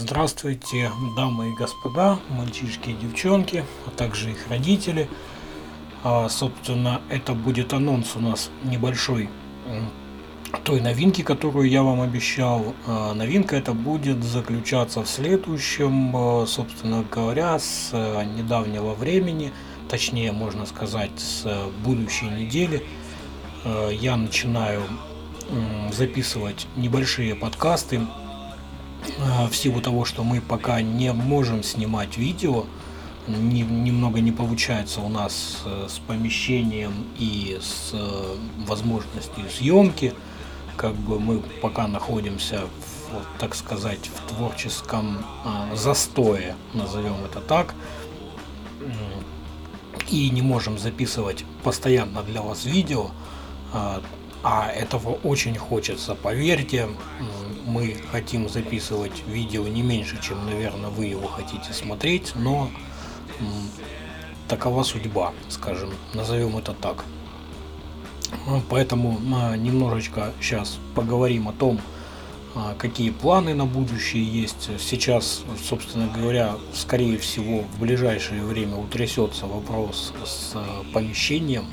Здравствуйте, дамы и господа, мальчишки и девчонки, а также их родители. А, собственно, это будет анонс у нас небольшой той новинки, которую я вам обещал. А, новинка это будет заключаться в следующем, а, собственно говоря, с недавнего времени, точнее, можно сказать, с будущей недели. Я начинаю записывать небольшие подкасты в силу того, что мы пока не можем снимать видео, не, немного не получается у нас э, с помещением и с э, возможностью съемки. Как бы мы пока находимся, в, так сказать, в творческом а, застое, назовем это так, и не можем записывать постоянно для вас видео. А, этого очень хочется, поверьте. Мы хотим записывать видео не меньше, чем, наверное, вы его хотите смотреть, но такова судьба, скажем, назовем это так. Ну, поэтому а, немножечко сейчас поговорим о том, а, какие планы на будущее есть. Сейчас, собственно говоря, скорее всего, в ближайшее время утрясется вопрос с а, помещением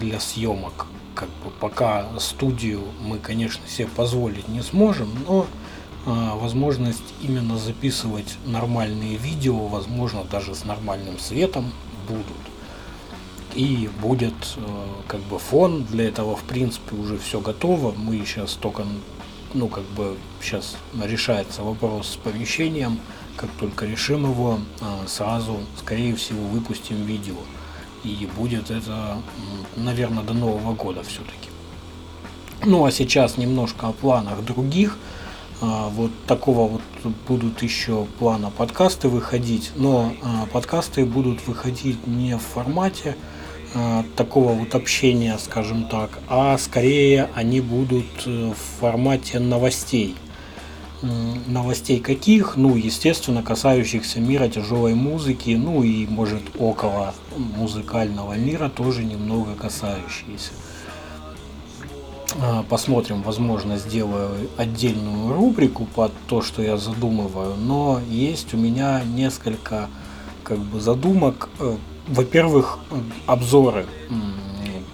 для съемок как бы пока студию мы, конечно, себе позволить не сможем, но э, возможность именно записывать нормальные видео, возможно, даже с нормальным светом будут. И будет э, как бы фон, для этого в принципе уже все готово, мы сейчас только, ну как бы сейчас решается вопрос с помещением, как только решим его, э, сразу, скорее всего, выпустим видео и будет это, наверное, до Нового года все-таки. Ну а сейчас немножко о планах других. А, вот такого вот будут еще плана подкасты выходить, но а, подкасты будут выходить не в формате а, такого вот общения, скажем так, а скорее они будут э, в формате новостей новостей каких? Ну, естественно, касающихся мира тяжелой музыки, ну и, может, около музыкального мира тоже немного касающиеся. А, посмотрим, возможно, сделаю отдельную рубрику под то, что я задумываю, но есть у меня несколько как бы задумок. Э, во-первых, обзоры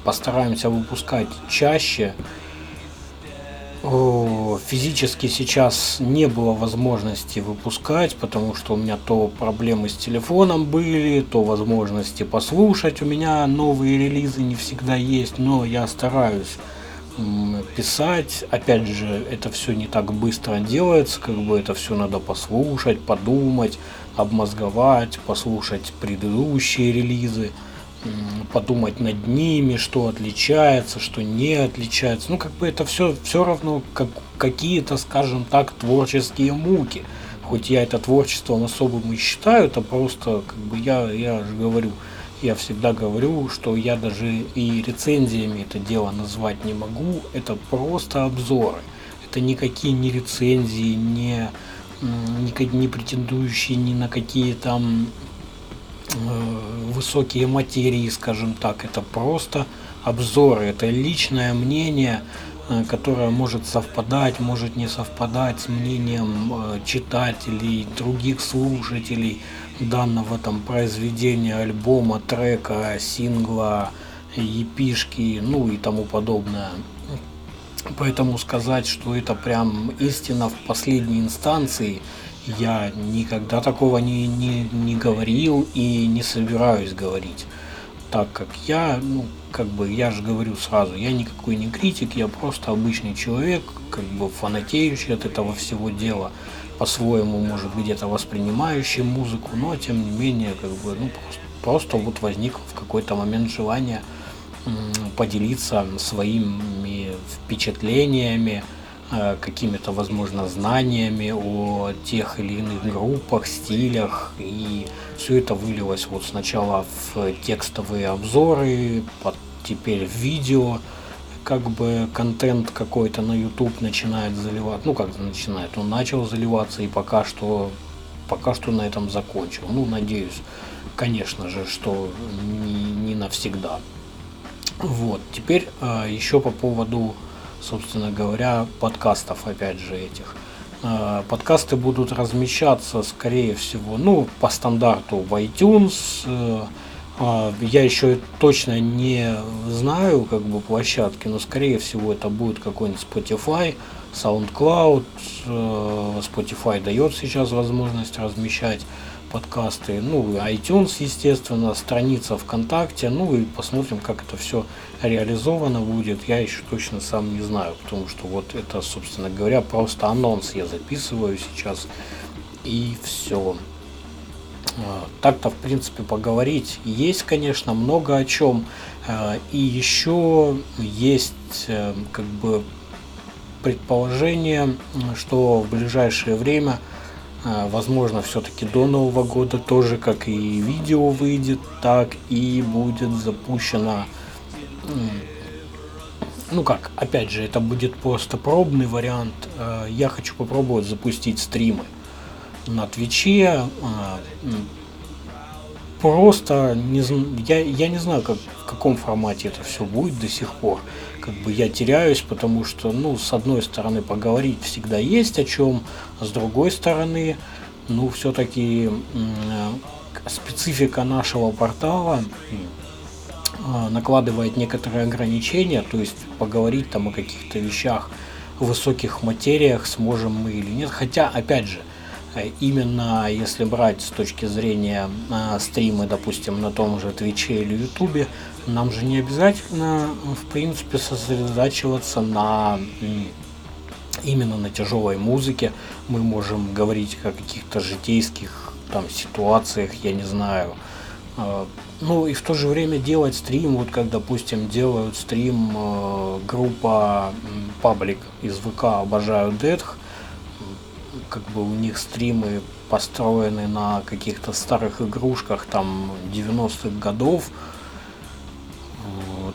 постараемся выпускать чаще, физически сейчас не было возможности выпускать, потому что у меня то проблемы с телефоном были, то возможности послушать. У меня новые релизы не всегда есть, но я стараюсь писать. Опять же, это все не так быстро делается, как бы это все надо послушать, подумать, обмозговать, послушать предыдущие релизы подумать над ними, что отличается, что не отличается. Ну, как бы это все, все равно как какие-то, скажем так, творческие муки. Хоть я это творчеством особым и считаю, это просто, как бы я, я же говорю, я всегда говорю, что я даже и рецензиями это дело назвать не могу, это просто обзоры. Это никакие не рецензии, не, не, не претендующие ни на какие там высокие материи, скажем так. Это просто обзоры, это личное мнение, э, которое может совпадать, может не совпадать с мнением э, читателей, других слушателей данного там произведения, альбома, трека, сингла, епишки, ну и тому подобное. Поэтому сказать, что это прям истина в последней инстанции – я никогда такого не, не, не говорил и не собираюсь говорить. Так как я, ну, как бы, я же говорю сразу, я никакой не критик, я просто обычный человек, как бы фанатеющий от этого всего дела, по-своему, может, где-то воспринимающий музыку, но, тем не менее, как бы, ну, просто, просто вот возник в какой-то момент желание поделиться своими впечатлениями, какими-то, возможно, знаниями о тех или иных группах, стилях. И все это вылилось вот сначала в текстовые обзоры, теперь в видео. Как бы контент какой-то на YouTube начинает заливать. Ну, как начинает, он начал заливаться и пока что, пока что на этом закончил. Ну, надеюсь, конечно же, что не, не навсегда. Вот, теперь э, еще по поводу собственно говоря, подкастов, опять же, этих. Э, подкасты будут размещаться, скорее всего, ну, по стандарту в iTunes. Э, а, я еще точно не знаю, как бы, площадки, но, скорее всего, это будет какой-нибудь Spotify, SoundCloud. Spotify дает сейчас возможность размещать подкасты, ну, iTunes, естественно, страница ВКонтакте, ну и посмотрим, как это все реализовано будет. Я еще точно сам не знаю, потому что вот это, собственно говоря, просто анонс я записываю сейчас и все. А, так-то, в принципе, поговорить есть, конечно, много о чем. А, и еще есть, э, как бы, предположение, что в ближайшее время – возможно, все-таки до Нового года тоже, как и видео выйдет, так и будет запущено. Ну как, опять же, это будет просто пробный вариант. А, я хочу попробовать запустить стримы на Твиче. Просто не, я, я не знаю, как, в каком формате это все будет до сих пор как бы я теряюсь, потому что, ну, с одной стороны, поговорить всегда есть о чем, а с другой стороны, ну, все-таки специфика нашего портала а, накладывает некоторые ограничения, то есть поговорить там о каких-то вещах, высоких материях сможем мы или нет. Хотя, опять же, именно если брать с точки зрения э, стримы, допустим, на том же Твиче или Ютубе, нам же не обязательно, в принципе, сосредотачиваться на именно на тяжелой музыке. Мы можем говорить о каких-то житейских там ситуациях, я не знаю. Э, ну и в то же время делать стрим, вот как, допустим, делают стрим э, группа Паблик из ВК «Обожаю Детх», как бы у них стримы построены на каких-то старых игрушках там 90-х годов.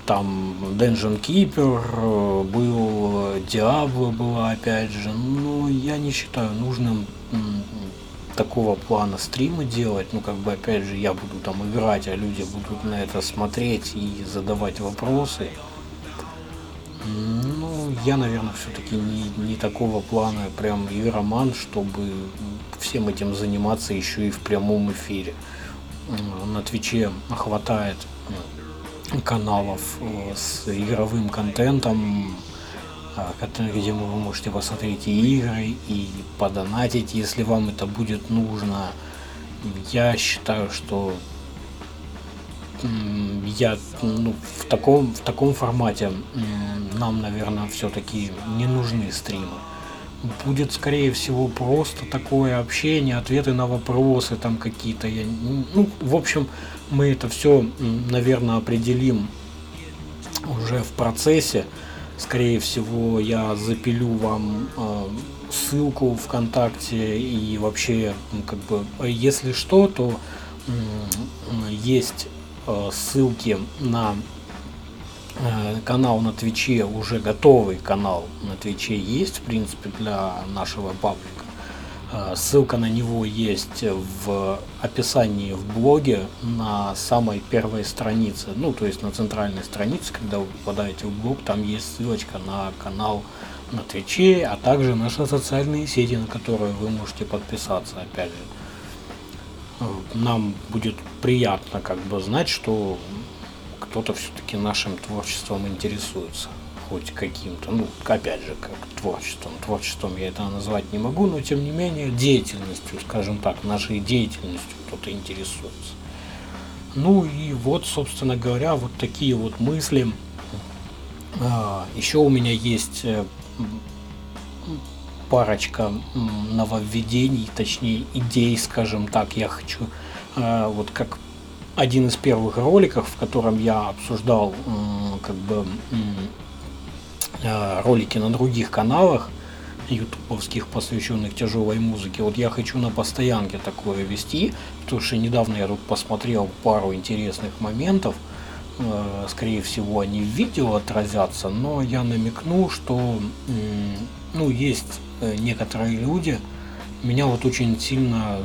Там Dungeon Keeper был, Diablo была опять же. Но я не считаю нужным такого плана стримы делать. Ну, как бы, опять же, я буду там играть, а люди будут на это смотреть и задавать вопросы я, наверное, все-таки не, не такого плана прям игроман, чтобы всем этим заниматься еще и в прямом эфире. На Твиче хватает каналов э, с игровым контентом, а, где вы можете посмотреть и игры, и подонатить, если вам это будет нужно. Я считаю, что я ну, в таком в таком формате нам, наверное, все-таки не нужны стримы. Будет, скорее всего, просто такое общение, ответы на вопросы там какие-то. Я, ну, в общем, мы это все, наверное, определим уже в процессе. Скорее всего, я запилю вам э, ссылку ВКонтакте и вообще, как бы, если что, то есть ссылки на э, канал на Твиче, уже готовый канал на Твиче есть, в принципе, для нашего паблика. Э, ссылка на него есть в описании в блоге на самой первой странице, ну, то есть на центральной странице, когда вы попадаете в блог, там есть ссылочка на канал на Твиче, а также наши социальные сети, на которые вы можете подписаться, опять же нам будет приятно как бы знать, что кто-то все-таки нашим творчеством интересуется хоть каким-то, ну, опять же, как творчеством. Творчеством я это назвать не могу, но тем не менее деятельностью, скажем так, нашей деятельностью кто-то интересуется. Ну и вот, собственно говоря, вот такие вот мысли. А, еще у меня есть э, парочка нововведений, точнее идей, скажем так, я хочу, э, вот как один из первых роликов, в котором я обсуждал как бы э, ролики на других каналах ютубовских, посвященных тяжелой музыке. Вот я хочу на постоянке такое вести, потому что недавно я тут посмотрел пару интересных моментов. Э, скорее всего, они в видео отразятся, но я намекну, что ну, есть Э, некоторые люди. Меня вот очень сильно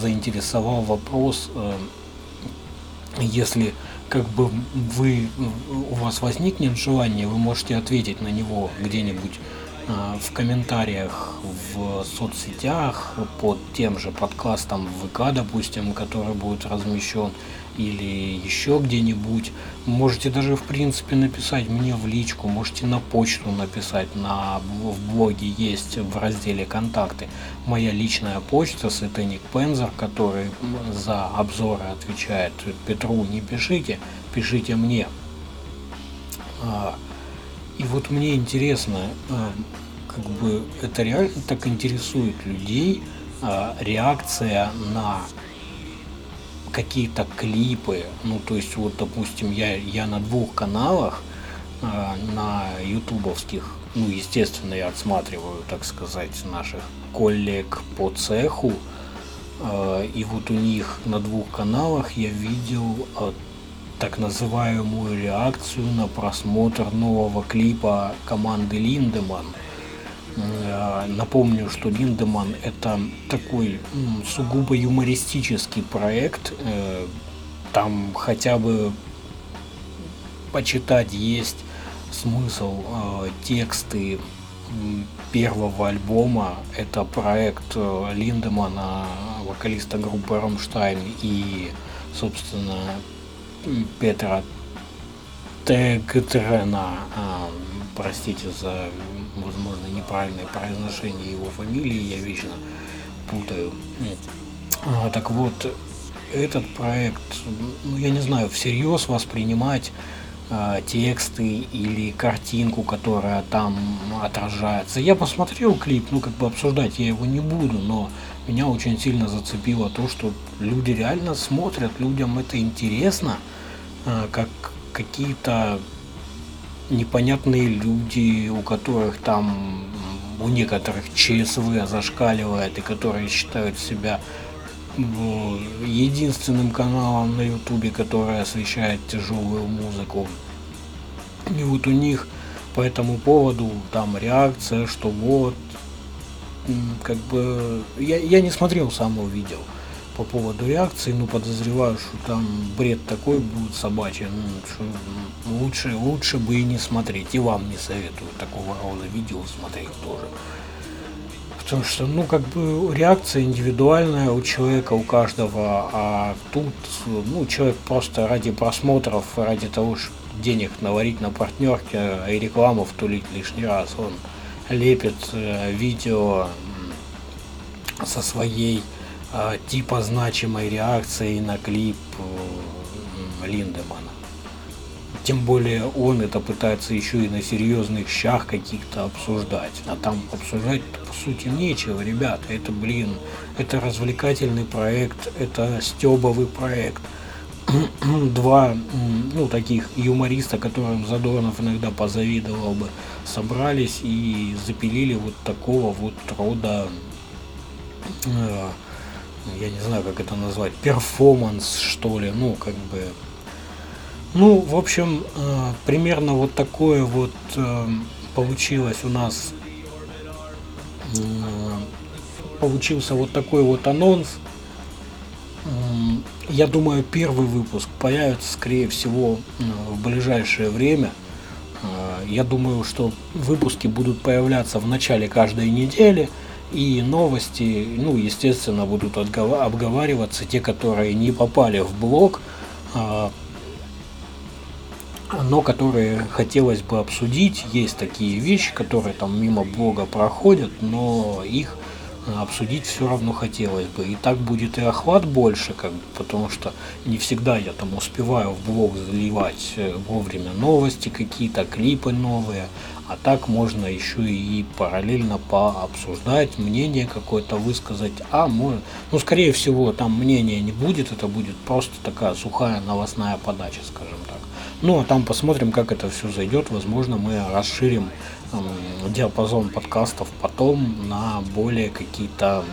заинтересовал вопрос, э, если как бы вы, у вас возникнет желание, вы можете ответить на него где-нибудь в комментариях в соцсетях под тем же подкастом в ВК, допустим, который будет размещен, или еще где-нибудь. Можете даже в принципе написать мне в личку, можете на почту написать, на, в блоге есть в разделе контакты моя личная почта, Сетеник Пензер, который за обзоры отвечает. Петру не пишите, пишите мне. А, и вот мне интересно, а, как бы это реально так интересует людей, а, реакция на какие-то клипы, ну то есть вот допустим я, я на двух каналах, на ютубовских, ну естественно я отсматриваю, так сказать, наших коллег по цеху, и вот у них на двух каналах я видел так называемую реакцию на просмотр нового клипа команды Линдеман. Э, напомню, что Линдеман это такой сугубо юмористический проект. Э, там хотя бы почитать есть смысл э, тексты первого альбома. Это проект Линдемана, вокалиста группы Рамштайн и, собственно, Петра Тегтрена, а, простите за, возможно, неправильное произношение его фамилии, я вечно путаю. А, так вот, этот проект, ну, я не знаю, всерьез воспринимать а, тексты или картинку, которая там отражается. Я посмотрел клип, ну как бы обсуждать я его не буду, но меня очень сильно зацепило то, что люди реально смотрят, людям это интересно. А, как какие-то непонятные люди, у которых там у некоторых ЧСВ зашкаливает и которые считают себя единственным каналом на ютубе, который освещает тяжелую музыку. И вот у них по этому поводу там реакция, что вот, как бы, я, я не смотрел самого видео по поводу реакции, но подозреваю, что там бред такой будет собачий, ну, что лучше, лучше бы и не смотреть, и вам не советую такого рода видео смотреть тоже. Потому что, ну, как бы реакция индивидуальная у человека, у каждого, а тут, ну, человек просто ради просмотров, ради того, чтобы денег наварить на партнерке и рекламу втулить лишний раз, он лепит э, видео со своей типа значимой реакции на клип э, Линдемана. Тем более он это пытается еще и на серьезных щах каких-то обсуждать. А там обсуждать по сути нечего, ребята. Это, блин, это развлекательный проект, это стебовый проект. Два, ну, таких юмориста, которым Задорнов иногда позавидовал бы, собрались и запилили вот такого вот рода э, я не знаю, как это назвать, перформанс, что ли, ну, как бы, ну, в общем, э, примерно вот такое вот э, получилось у нас, э, получился вот такой вот анонс. Я думаю, первый выпуск появится, скорее всего, в ближайшее время. Я думаю, что выпуски будут появляться в начале каждой недели. И новости, ну, естественно, будут обговариваться те, которые не попали в блог, а, но которые хотелось бы обсудить. Есть такие вещи, которые там мимо блога проходят, но их обсудить все равно хотелось бы. И так будет и охват больше, как бы, потому что не всегда я там успеваю в блог заливать э, вовремя новости какие-то, клипы новые. А так можно еще и параллельно пообсуждать, мнение какое-то высказать. А может, ну скорее всего там мнения не будет, это будет просто такая сухая новостная подача, скажем так. Ну а там посмотрим, как это все зайдет. Возможно, мы расширим э, диапазон подкастов потом на более какие-то,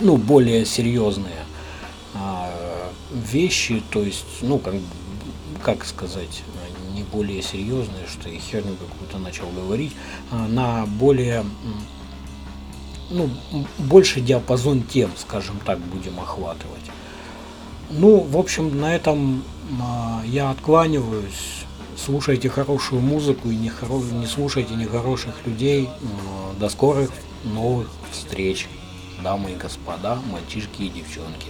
ну, более серьезные э, вещи. То есть, ну, как, как сказать, не более серьезные, что я херню какую-то начал говорить, а на более ну, больше диапазон тем, скажем так, будем охватывать. Ну, в общем, на этом а, я откланиваюсь. Слушайте хорошую музыку и не, хоро... не слушайте нехороших людей. До скорых новых встреч, дамы и господа, мальчишки и девчонки.